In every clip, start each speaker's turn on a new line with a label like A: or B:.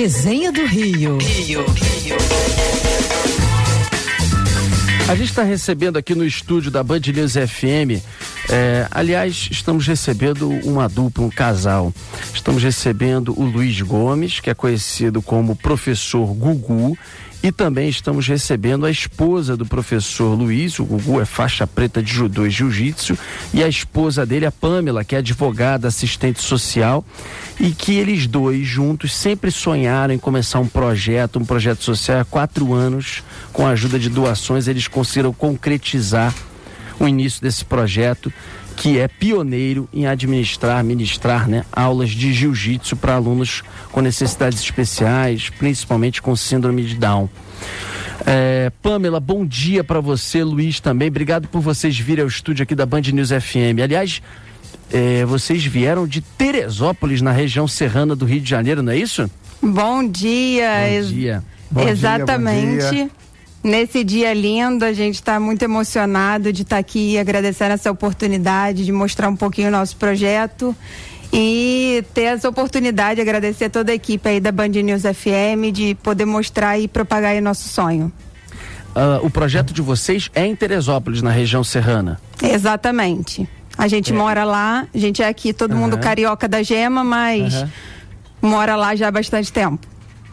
A: Resenha do Rio. Rio, Rio.
B: A gente está recebendo aqui no estúdio da Band News FM. É, aliás, estamos recebendo uma dupla, um casal. Estamos recebendo o Luiz Gomes, que é conhecido como professor Gugu, e também estamos recebendo a esposa do professor Luiz, o Gugu é faixa preta de judô e jiu-jitsu, e a esposa dele, a Pamela, que é advogada, assistente social, e que eles dois juntos sempre sonharam em começar um projeto, um projeto social há quatro anos, com a ajuda de doações, eles conseguiram concretizar o início desse projeto que é pioneiro em administrar, ministrar né, aulas de jiu-jitsu para alunos com necessidades especiais, principalmente com síndrome de Down. É, Pamela, bom dia para você, Luiz também. Obrigado por vocês virem ao estúdio aqui da Band News FM. Aliás, é, vocês vieram de Teresópolis, na região serrana do Rio de Janeiro, não é isso?
C: Bom dia.
B: Bom dia.
C: Bom Exatamente. Dia, bom dia. Nesse dia lindo, a gente está muito emocionado de estar tá aqui agradecendo essa oportunidade de mostrar um pouquinho o nosso projeto e ter essa oportunidade, agradecer a toda a equipe aí da Band News FM de poder mostrar e propagar o nosso sonho.
B: Uh, o projeto de vocês é em Teresópolis, na região serrana?
C: Exatamente. A gente é. mora lá, a gente é aqui, todo uhum. mundo carioca da gema, mas uhum. mora lá já há bastante tempo.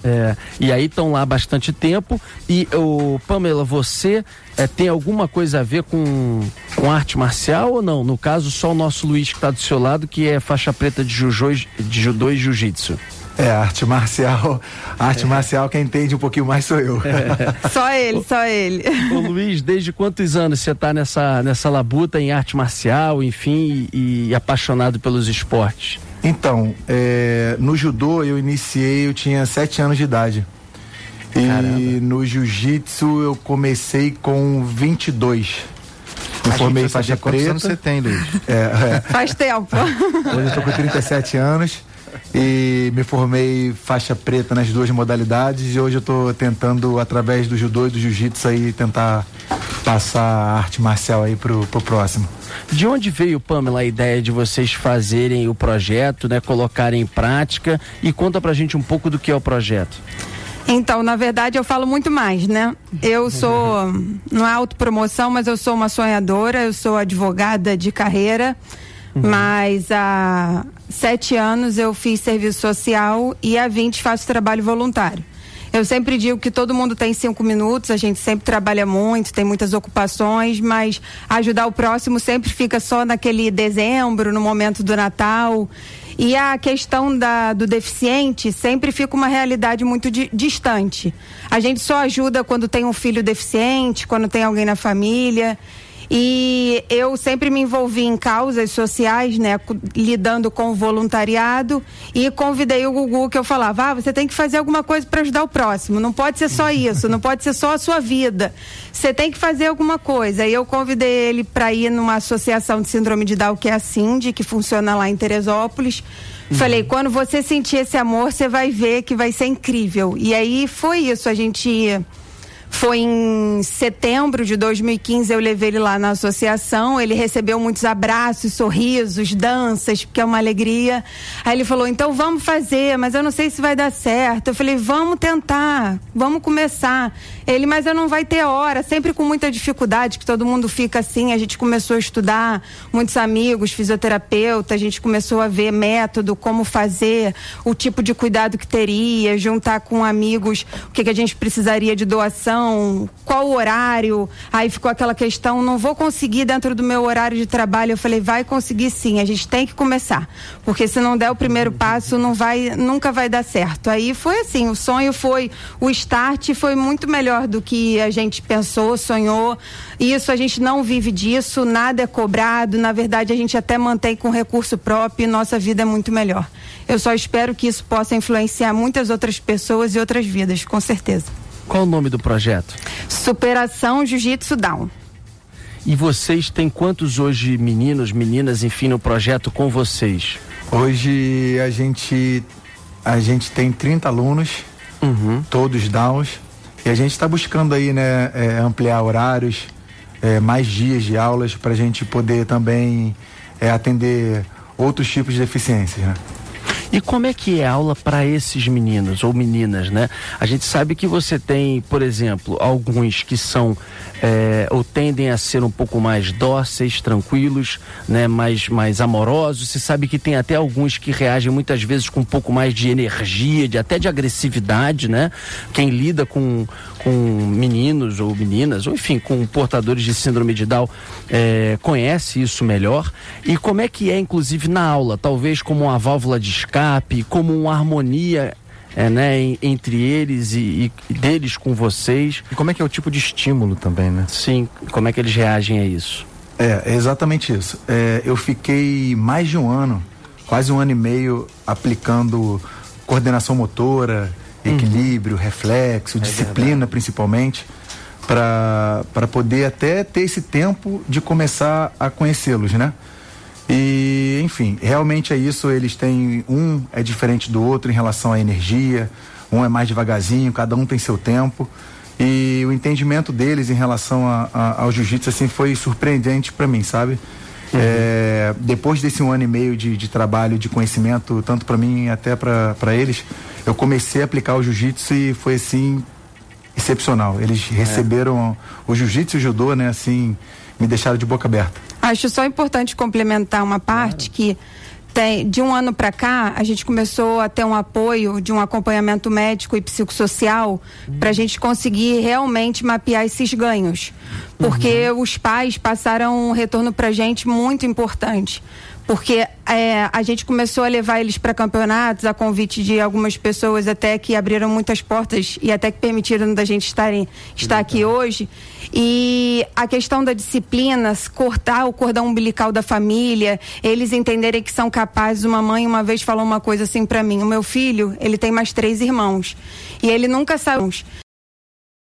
B: É, e aí estão lá há bastante tempo. E o Pamela, você é, tem alguma coisa a ver com, com arte marcial ou não? No caso, só o nosso Luiz que está do seu lado, que é faixa preta de, jujo, de judô e jiu-jitsu.
D: É, arte marcial, arte é. marcial quem entende um pouquinho mais sou eu.
C: É. só ele, só ele.
B: Ô Luiz, desde quantos anos você está nessa, nessa labuta em arte marcial, enfim, e, e apaixonado pelos esportes?
D: Então, é, no judô eu iniciei, eu tinha sete anos de idade. Caramba. E no jiu-jitsu eu comecei com 22.
B: Me A formei faixa preta. Quantos anos você tem, Luiz?
C: É, é. Faz tempo.
D: Hoje eu tô com 37 anos e me formei faixa preta nas duas modalidades e hoje eu estou tentando através do judô e do jiu-jitsu aí tentar passar a arte marcial aí pro, pro próximo.
B: De onde veio, Pamela, a ideia de vocês fazerem o projeto, né, colocarem em prática e conta pra gente um pouco do que é o projeto.
C: Então, na verdade, eu falo muito mais, né? Eu sou, não é autopromoção, mas eu sou uma sonhadora, eu sou advogada de carreira, uhum. mas há sete anos eu fiz serviço social e há 20 faço trabalho voluntário. Eu sempre digo que todo mundo tem cinco minutos, a gente sempre trabalha muito, tem muitas ocupações, mas ajudar o próximo sempre fica só naquele dezembro, no momento do Natal. E a questão da, do deficiente sempre fica uma realidade muito di, distante. A gente só ajuda quando tem um filho deficiente, quando tem alguém na família. E eu sempre me envolvi em causas sociais, né, lidando com o voluntariado e convidei o Gugu que eu falava: "Ah, você tem que fazer alguma coisa para ajudar o próximo. Não pode ser só isso, não pode ser só a sua vida. Você tem que fazer alguma coisa". E eu convidei ele para ir numa associação de síndrome de Down que é a Cindy, que funciona lá em Teresópolis. Uhum. Falei, quando você sentir esse amor, você vai ver que vai ser incrível. E aí foi isso, a gente foi em setembro de 2015, eu levei ele lá na associação. Ele recebeu muitos abraços, sorrisos, danças, porque é uma alegria. Aí ele falou: então vamos fazer, mas eu não sei se vai dar certo. Eu falei: vamos tentar, vamos começar. Ele, mas eu não vai ter hora, sempre com muita dificuldade, que todo mundo fica assim. A gente começou a estudar, muitos amigos, fisioterapeuta, a gente começou a ver método, como fazer, o tipo de cuidado que teria, juntar com amigos o que, que a gente precisaria de doação qual o horário? Aí ficou aquela questão, não vou conseguir dentro do meu horário de trabalho. Eu falei, vai conseguir sim, a gente tem que começar. Porque se não der o primeiro passo, não vai, nunca vai dar certo. Aí foi assim, o sonho foi, o start foi muito melhor do que a gente pensou, sonhou. Isso a gente não vive disso, nada é cobrado, na verdade a gente até mantém com recurso próprio e nossa vida é muito melhor. Eu só espero que isso possa influenciar muitas outras pessoas e outras vidas, com certeza.
B: Qual o nome do projeto?
C: Superação Jiu-Jitsu Down.
B: E vocês têm quantos hoje meninos, meninas, enfim, no projeto com vocês?
D: Hoje a gente a gente tem 30 alunos, uhum. todos downs, e a gente está buscando aí, né, é, ampliar horários, é, mais dias de aulas para a gente poder também é, atender outros tipos de deficiências, né?
B: E como é que é a aula para esses meninos ou meninas, né? A gente sabe que você tem, por exemplo, alguns que são é, ou tendem a ser um pouco mais dóceis, tranquilos, né? Mais, mais amorosos. Você sabe que tem até alguns que reagem muitas vezes com um pouco mais de energia, de até de agressividade, né? Quem lida com, com meninos ou meninas, ou enfim, com portadores de síndrome de Down, é, conhece isso melhor. E como é que é, inclusive, na aula? Talvez como uma válvula de escape, como uma harmonia é, né, entre eles e, e, deles com vocês.
E: E como é que é o tipo de estímulo também, né?
B: Sim, como é que eles reagem a isso?
D: É, é exatamente isso. É, eu fiquei mais de um ano, quase um ano e meio, aplicando coordenação motora. Equilíbrio, uhum. reflexo, é disciplina verdade. principalmente, para poder até ter esse tempo de começar a conhecê-los, né? E, enfim, realmente é isso. Eles têm. Um é diferente do outro em relação à energia, um é mais devagarzinho, cada um tem seu tempo. E o entendimento deles em relação a, a, ao jiu-jitsu assim, foi surpreendente para mim, sabe? Uhum. É, depois desse um ano e meio de, de trabalho, de conhecimento, tanto para mim até para eles, eu comecei a aplicar o jiu-jitsu e foi assim excepcional. Eles é. receberam o jiu-jitsu e o judô, né, assim, me deixaram de boca aberta.
C: Acho só importante complementar uma parte claro. que tem, de um ano para cá, a gente começou a ter um apoio de um acompanhamento médico e psicossocial uhum. para a gente conseguir realmente mapear esses ganhos. Porque uhum. os pais passaram um retorno para a gente muito importante porque é, a gente começou a levar eles para campeonatos a convite de algumas pessoas até que abriram muitas portas e até que permitiram da gente estarem, estar aqui hoje. E a questão da disciplina, cortar o cordão umbilical da família, eles entenderem que são capazes. Uma mãe uma vez falou uma coisa assim para mim: o meu filho, ele tem mais três irmãos e ele nunca saiu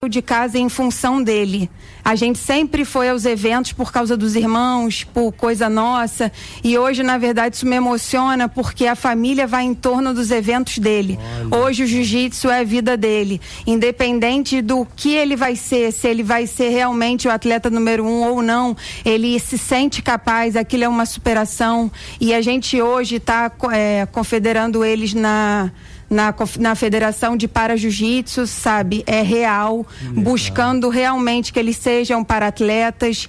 C: de casa em função dele. A gente sempre foi aos eventos por causa dos irmãos, por coisa nossa, e hoje, na verdade, isso me emociona porque a família vai em torno dos eventos dele. Olha. Hoje o jiu-jitsu é a vida dele, independente do que ele vai ser, se ele vai ser realmente o atleta número um ou não, ele se sente capaz, aquilo é uma superação, e a gente hoje está é, confederando eles na na, na Federação de Para-Jiu-Jitsu, sabe? É real, buscando realmente que eles sejam para-atletas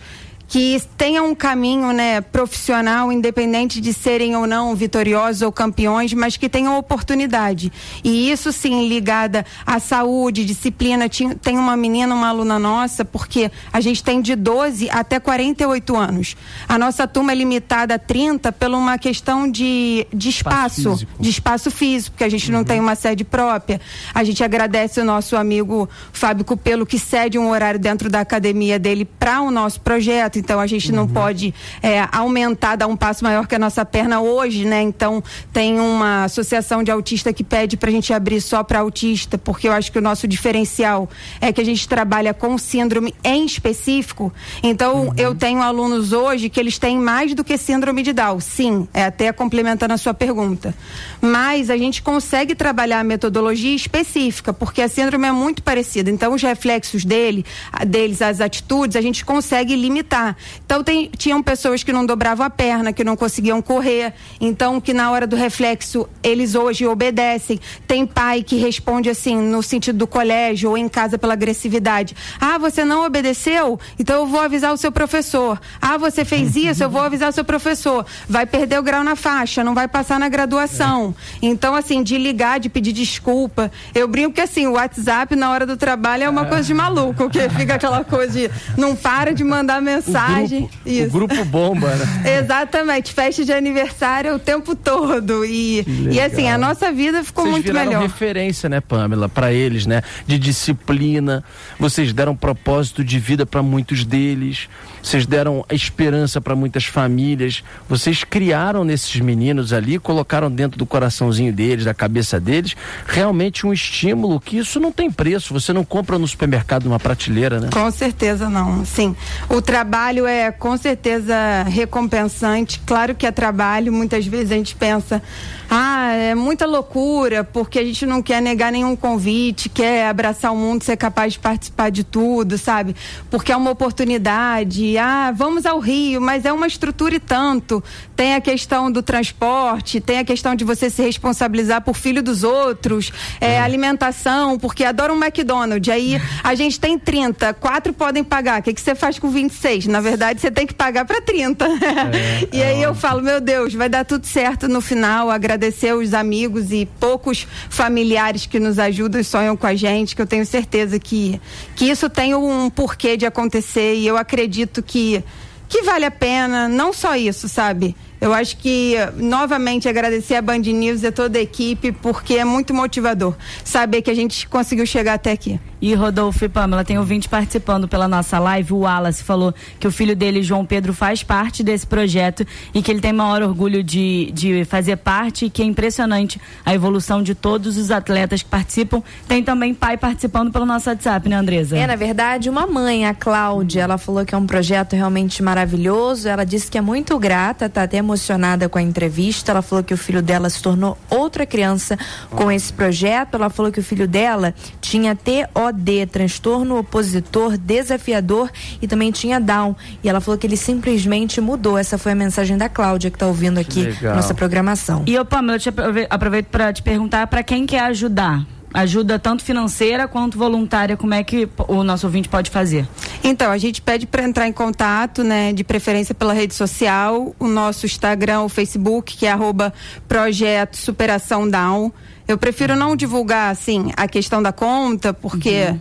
C: que tenham um caminho né, profissional, independente de serem ou não vitoriosos ou campeões, mas que tenham oportunidade. E isso sim, ligada à saúde, disciplina. Tem uma menina, uma aluna nossa, porque a gente tem de 12 até 48 anos. A nossa turma é limitada a 30 por uma questão de, de espaço, espaço de espaço físico, porque a gente uhum. não tem uma sede própria. A gente agradece o nosso amigo Fábio Cupelo, que cede um horário dentro da academia dele para o nosso projeto então a gente não uhum. pode é, aumentar, dar um passo maior que a nossa perna hoje, né? Então tem uma associação de autista que pede para a gente abrir só para autista, porque eu acho que o nosso diferencial é que a gente trabalha com síndrome em específico. Então uhum. eu tenho alunos hoje que eles têm mais do que síndrome de Down, sim, é até complementando a sua pergunta. Mas a gente consegue trabalhar a metodologia específica, porque a síndrome é muito parecida. Então os reflexos dele, deles, as atitudes, a gente consegue limitar. Então tem, tinham pessoas que não dobravam a perna, que não conseguiam correr, então que na hora do reflexo eles hoje obedecem. Tem pai que responde assim no sentido do colégio ou em casa pela agressividade. Ah, você não obedeceu? Então eu vou avisar o seu professor. Ah, você fez isso? Eu vou avisar o seu professor. Vai perder o grau na faixa, não vai passar na graduação. Então assim, de ligar, de pedir desculpa. Eu brinco que assim, o WhatsApp na hora do trabalho é uma coisa de maluco, que fica aquela coisa de não para de mandar mensagem mensagem.
B: Grupo, isso. O grupo bomba, né?
C: Exatamente, festa de aniversário o tempo todo. E, e assim, a nossa vida ficou
B: Vocês
C: muito melhor.
B: referência, né, Pamela, para eles, né? De disciplina. Vocês deram propósito de vida para muitos deles. Vocês deram esperança para muitas famílias. Vocês criaram nesses meninos ali, colocaram dentro do coraçãozinho deles, da cabeça deles, realmente um estímulo que isso não tem preço. Você não compra no supermercado numa prateleira, né?
C: Com certeza não. Sim. O trabalho trabalho é com certeza recompensante. Claro que é trabalho, muitas vezes a gente pensa, ah, é muita loucura, porque a gente não quer negar nenhum convite, quer abraçar o mundo, ser capaz de participar de tudo, sabe? Porque é uma oportunidade. Ah, vamos ao Rio, mas é uma estrutura e tanto. Tem a questão do transporte, tem a questão de você se responsabilizar por filho dos outros, é, alimentação, porque adoram um McDonald's. Aí a gente tem 30, quatro podem pagar. O que, que você faz com 26? Na verdade, você tem que pagar para 30. É, e aí é eu falo, meu Deus, vai dar tudo certo no final. Agradecer os amigos e poucos familiares que nos ajudam e sonham com a gente, que eu tenho certeza que, que isso tem um porquê de acontecer e eu acredito que, que vale a pena, não só isso, sabe? Eu acho que, novamente, agradecer a Band News e a toda a equipe, porque é muito motivador saber que a gente conseguiu chegar até aqui.
F: E Rodolfo e Pamela, tem ouvinte participando pela nossa live. O Wallace falou que o filho dele, João Pedro, faz parte desse projeto e que ele tem maior orgulho de, de fazer parte e que é impressionante a evolução de todos os atletas que participam. Tem também pai participando pelo nosso WhatsApp, né, Andresa?
G: É, na verdade, uma mãe, a Cláudia, ela falou que é um projeto realmente maravilhoso. Ela disse que é muito grata, tá até emocionada com a entrevista. Ela falou que o filho dela se tornou outra criança com esse projeto. Ela falou que o filho dela tinha TOD, transtorno opositor desafiador, e também tinha Down. E ela falou que ele simplesmente mudou. Essa foi a mensagem da Cláudia que está ouvindo aqui nossa programação.
F: E, ô Pamela, eu te aproveito para te perguntar para quem quer ajudar ajuda tanto financeira quanto voluntária, como é que o nosso ouvinte pode fazer?
C: Então, a gente pede para entrar em contato, né, de preferência pela rede social, o nosso Instagram, o Facebook, que é arroba Projeto Superação Down. Eu prefiro não divulgar, assim, a questão da conta, porque uhum.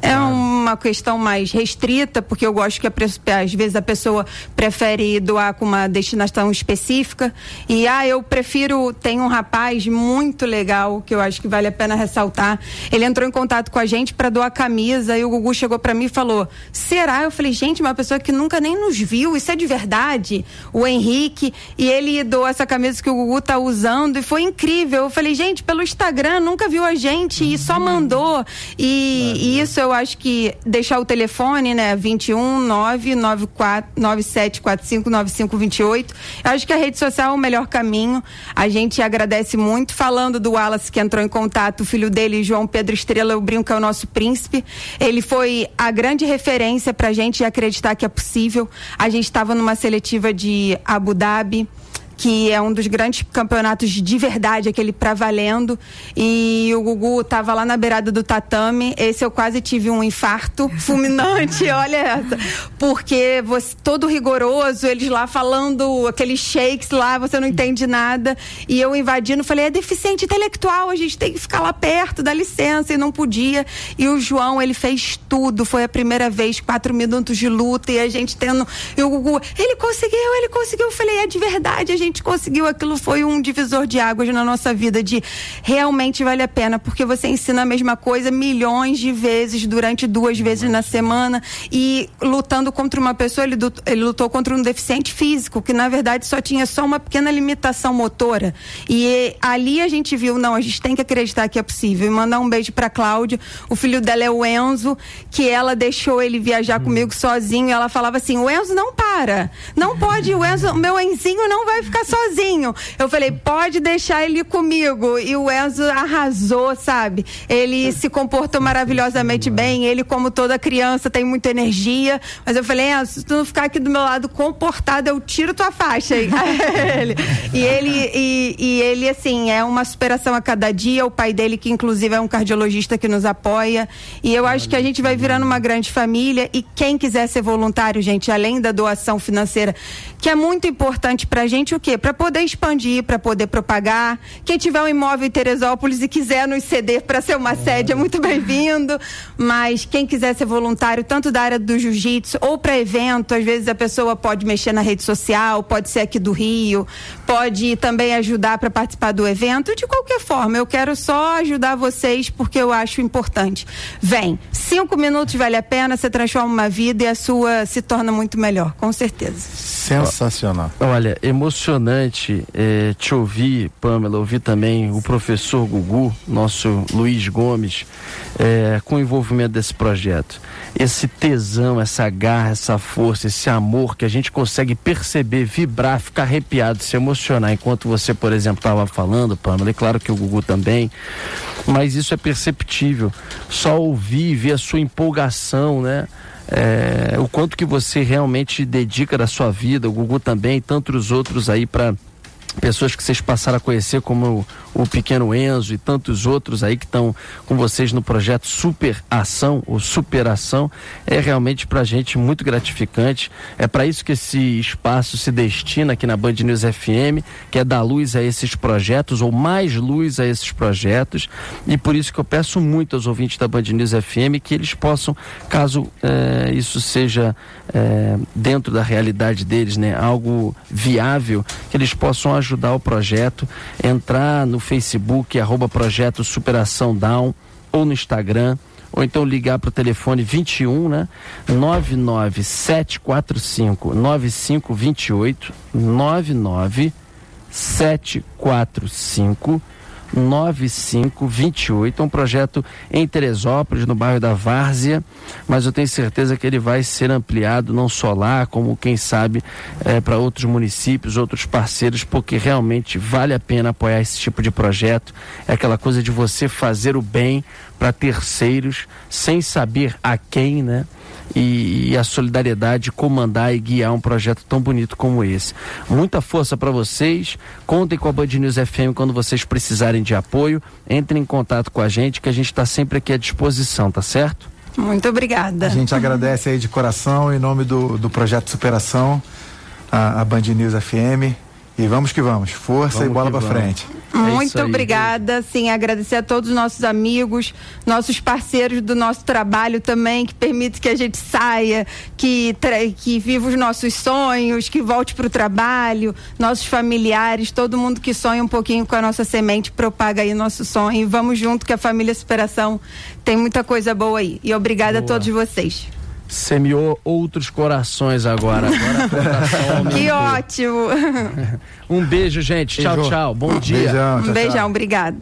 C: É uma questão mais restrita, porque eu gosto que a, às vezes a pessoa prefere doar com uma destinação específica. E ah, eu prefiro. Tem um rapaz muito legal que eu acho que vale a pena ressaltar. Ele entrou em contato com a gente para doar camisa e o Gugu chegou para mim e falou: Será? Eu falei, gente, uma pessoa que nunca nem nos viu, isso é de verdade? O Henrique. E ele doou essa camisa que o Gugu tá usando e foi incrível. Eu falei, gente, pelo Instagram nunca viu a gente e só mandou. E, e isso eu acho que deixar o telefone, né? 21 994 9745 9528. Eu acho que a rede social é o melhor caminho. A gente agradece muito. Falando do Wallace que entrou em contato, o filho dele, João Pedro Estrela, eu brinco, é o nosso príncipe. Ele foi a grande referência pra gente acreditar que é possível. A gente estava numa seletiva de Abu Dhabi que é um dos grandes campeonatos de verdade, aquele pra valendo. E o Gugu tava lá na beirada do tatame. Esse eu quase tive um infarto fulminante, olha essa. Porque você, todo rigoroso, eles lá falando aqueles shakes lá, você não entende nada. E eu invadindo, falei, é deficiente intelectual, a gente tem que ficar lá perto, dá licença. E não podia. E o João, ele fez tudo. Foi a primeira vez, quatro minutos de luta, e a gente tendo. E o Gugu, ele conseguiu, ele conseguiu. Eu falei, é de verdade, a gente gente conseguiu, aquilo foi um divisor de águas na nossa vida, de realmente vale a pena, porque você ensina a mesma coisa milhões de vezes durante duas vezes na semana e lutando contra uma pessoa, ele, ele lutou contra um deficiente físico, que na verdade só tinha só uma pequena limitação motora. E ali a gente viu, não, a gente tem que acreditar que é possível. E mandar um beijo pra Cláudia, o filho dela é o Enzo, que ela deixou ele viajar hum. comigo sozinho, e ela falava assim: "O Enzo não para. Não pode, o Enzo, meu Enzinho não vai ficar ficar sozinho. Eu falei, pode deixar ele comigo. E o Enzo arrasou, sabe? Ele se comportou maravilhosamente bem. Ele, como toda criança, tem muita energia. Mas eu falei, Enzo, se tu não ficar aqui do meu lado comportado, eu tiro tua faixa aí. ele. E ele, e, e ele, assim, é uma superação a cada dia. O pai dele, que inclusive é um cardiologista que nos apoia. E eu acho que a gente vai virando uma grande família. E quem quiser ser voluntário, gente, além da doação financeira, que é muito importante pra gente, o quê? Para poder expandir, para poder propagar. Quem tiver um imóvel em Teresópolis e quiser nos ceder para ser uma sede é muito bem-vindo. Mas quem quiser ser voluntário, tanto da área do jiu-jitsu ou para evento, às vezes a pessoa pode mexer na rede social, pode ser aqui do Rio, pode também ajudar para participar do evento. De qualquer forma, eu quero só ajudar vocês porque eu acho importante. Vem, cinco minutos vale a pena, você transforma uma vida e a sua se torna muito melhor, com certeza.
E: Sensacional.
B: Olha, emocionante emocionante eh, te ouvir, Pamela, ouvir também o professor Gugu, nosso Luiz Gomes, eh, com o envolvimento desse projeto. Esse tesão, essa garra, essa força, esse amor que a gente consegue perceber, vibrar, ficar arrepiado, se emocionar, enquanto você, por exemplo, estava falando, Pamela, e claro que o Gugu também, mas isso é perceptível. Só ouvir, ver a sua empolgação, né? É, o quanto que você realmente dedica da sua vida, o Gugu também, e tantos outros aí para pessoas que vocês passaram a conhecer, como o, pequeno Enzo e tantos outros aí que estão com vocês no projeto Super Ação ou Superação, é realmente para a gente muito gratificante. É para isso que esse espaço se destina aqui na Band News FM, que é dar luz a esses projetos ou mais luz a esses projetos. E por isso que eu peço muito aos ouvintes da Band News FM que eles possam, caso eh, isso seja eh, dentro da realidade deles, né, algo viável, que eles possam ajudar o projeto, entrar no Facebook, arroba Projeto Superação Down, ou no Instagram, ou então ligar para o telefone 21, né? 99745 9528 99745 9528, é um projeto em Teresópolis, no bairro da Várzea, mas eu tenho certeza que ele vai ser ampliado não só lá, como quem sabe é, para outros municípios, outros parceiros, porque realmente vale a pena apoiar esse tipo de projeto. É aquela coisa de você fazer o bem para terceiros sem saber a quem, né? E, e a solidariedade comandar e guiar um projeto tão bonito como esse. Muita força para vocês. Contem com a Band News FM quando vocês precisarem de apoio. Entrem em contato com a gente, que a gente está sempre aqui à disposição, tá certo?
C: Muito obrigada.
D: A gente agradece aí de coração, em nome do, do projeto Superação, a, a Band News FM. E vamos que vamos. Força
B: Vamos
D: e bola para frente.
B: É
C: Muito
B: aí.
C: obrigada, sim, agradecer a todos os nossos amigos, nossos parceiros do nosso trabalho também, que permite que a gente saia, que, que viva os nossos sonhos, que volte para o trabalho, nossos familiares, todo mundo que sonha um pouquinho com a nossa semente, propaga aí nosso sonho. E vamos junto que a família Superação tem muita coisa boa aí. E obrigada a
B: Boa.
C: todos vocês.
B: Semeou outros corações agora. Agora.
C: Que ótimo!
B: Um beijo, gente. Tchau,
D: Beijo.
B: tchau. Bom dia.
D: Beijão, tchau,
C: um
D: tchau.
C: beijão, obrigada.